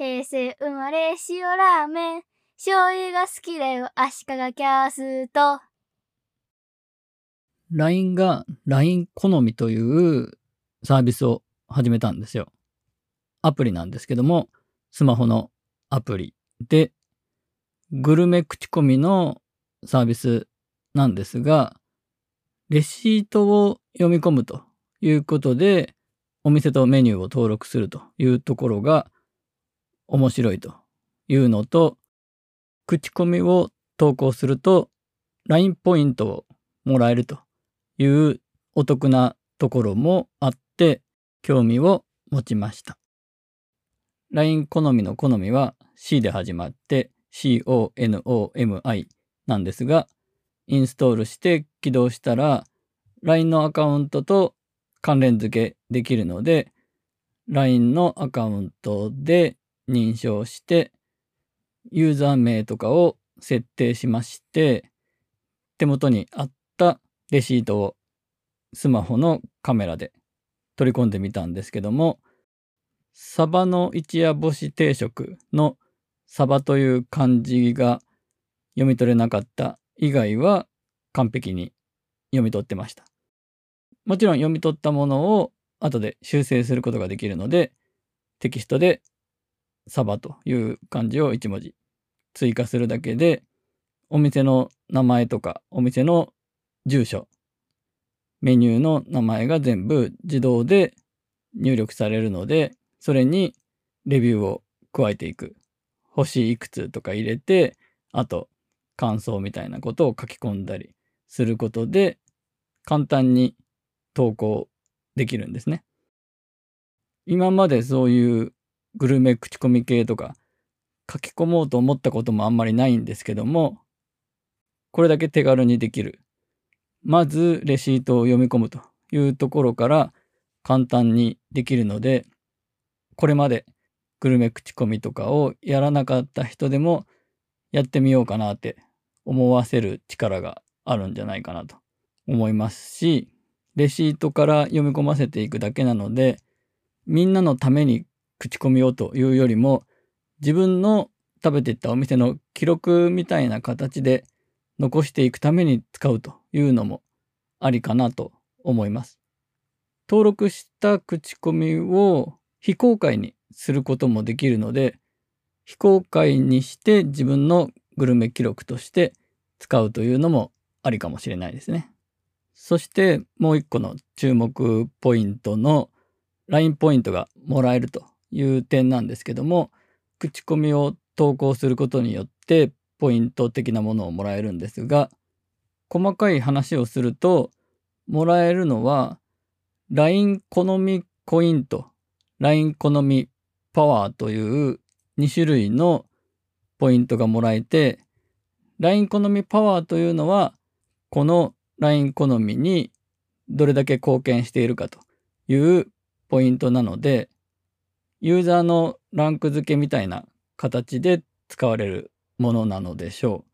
平成生まれ塩ラーメン。醤油が好きだよ、足利キャスト。LINE が LINE 好みというサービスを始めたんですよ。アプリなんですけども、スマホのアプリで、グルメ口コミのサービスなんですが、レシートを読み込むということで、お店とメニューを登録するというところが面白いというのと、口コミを投稿すると LINE ポイントをもらえるというお得なところもあって興味を持ちました。LINE 好みの好みは C で始まって CONOMI なんですが、インストールして起動したら LINE のアカウントと関連付けできるので LINE のアカウントで認証してユーザー名とかを設定しまして手元にあったレシートをスマホのカメラで取り込んでみたんですけどもサバの一夜干し定食のサバという漢字が読み取れなかった以外は完璧に読み取ってました。もちろん読み取ったものを後で修正することができるのでテキストでサバという漢字を1文字追加するだけでお店の名前とかお店の住所メニューの名前が全部自動で入力されるのでそれにレビューを加えていく星いくつとか入れてあと感想みたいなことを書き込んだりすることで簡単に投稿できるんですね。今までそういうグルメ口コミ系とか書き込もうと思ったこともあんまりないんですけどもこれだけ手軽にできる。まずレシートを読み込むというところから簡単にできるのでこれまでグルメ口コミとかをやらなかった人でもやってみようかなって思わせる力があるんじゃないかなと思いますしレシートから読み込ませていくだけなのでみんなのために口コミをというよりも自分の食べていったお店の記録みたいな形で残していくために使うというのもありかなと思います。登録した口コミを非公開にすることもできるので非公開にして自分のグルメ記録として使うというのもありかもしれないですね。そしてもう一個の注目ポイントの LINE ポイントがもらえるという点なんですけども口コミを投稿することによってポイント的なものをもらえるんですが細かい話をするともらえるのは LINE 好みコイント LINE 好みパワーという2種類のポイントがもらえて LINE 好みパワーというのはこの LINE 好みにどれだけ貢献しているかというポイントなのでユーザーのランク付けみたいな形で使われるものなのでしょう。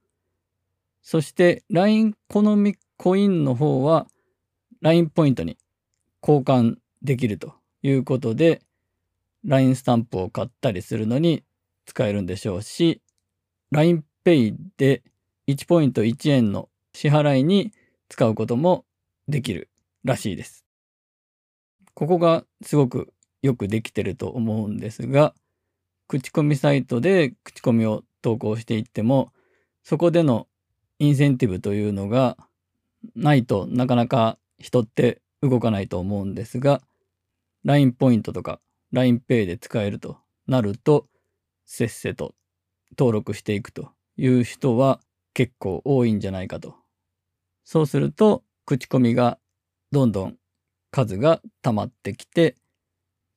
そして LINE 好みコインの方は LINE ポイントに交換できるということで LINE スタンプを買ったりするのに使えるんでしょうし LINEPay で1ポイント1円の支払いに使うこともできるらしいです。ここがすごくよくできてると思うんですが口コミサイトで口コミを投稿していってもそこでのインセンティブというのがないとなかなか人って動かないと思うんですが LINE ポイントとか LINEPay で使えるとなるとせっせと登録していくという人は結構多いんじゃないかと。そうすると口コミがどんどん数が溜まってきて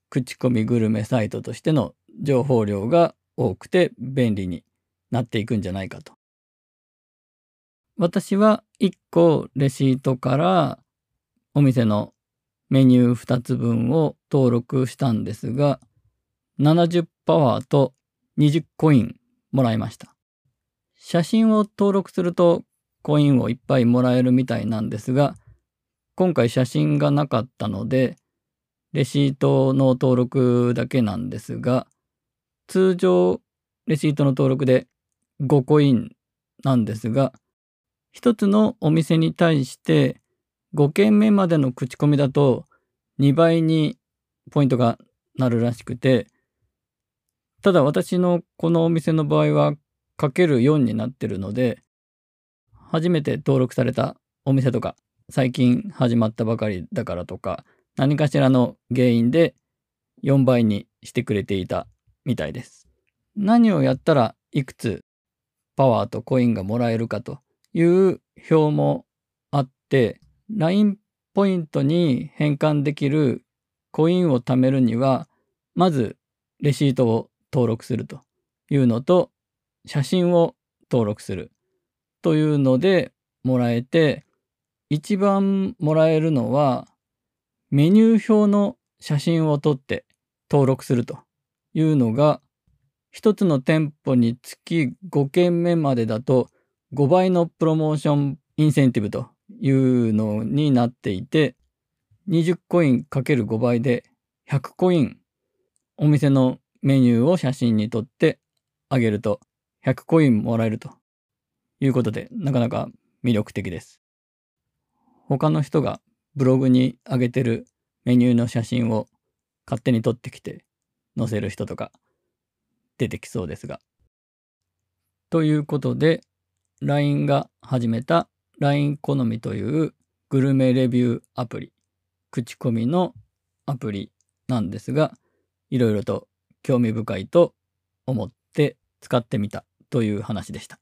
口コミグルメサイトとしての情報量が多くて便利になっていくんじゃないかと。私は1個レシートからお店のメニュー2つ分を登録したんですが70パワーと20コインもらいました。写真を登録するとコインをいっぱいもらえるみたいなんですが今回写真がなかったのでレシートの登録だけなんですが通常レシートの登録で5コインなんですが、一つのお店に対して5件目までの口コミだと2倍にポイントがなるらしくて、ただ私のこのお店の場合はかける4になってるので、初めて登録されたお店とか、最近始まったばかりだからとか、何かしらの原因で4倍にしてくれていたみたいです。何をやったらいくつパワーとコインがもらえるかという表もあって、LINE ポイントに変換できるコインを貯めるには、まずレシートを登録するというのと、写真を登録するというのでもらえて、一番もらえるのは、メニュー表の写真を撮って登録するというのが、一つの店舗につき5件目までだと5倍のプロモーションインセンティブというのになっていて、20コイン ×5 倍で100コインお店のメニューを写真に撮ってあげると100コインもらえるということで、なかなか魅力的です。他の人がブログに上げてるメニューの写真を勝手に撮ってきて載せる人とか出てきそうですが。ということで、LINE が始めた LINE 好みというグルメレビューアプリ、口コミのアプリなんですが、いろいろと興味深いと思って使ってみたという話でした。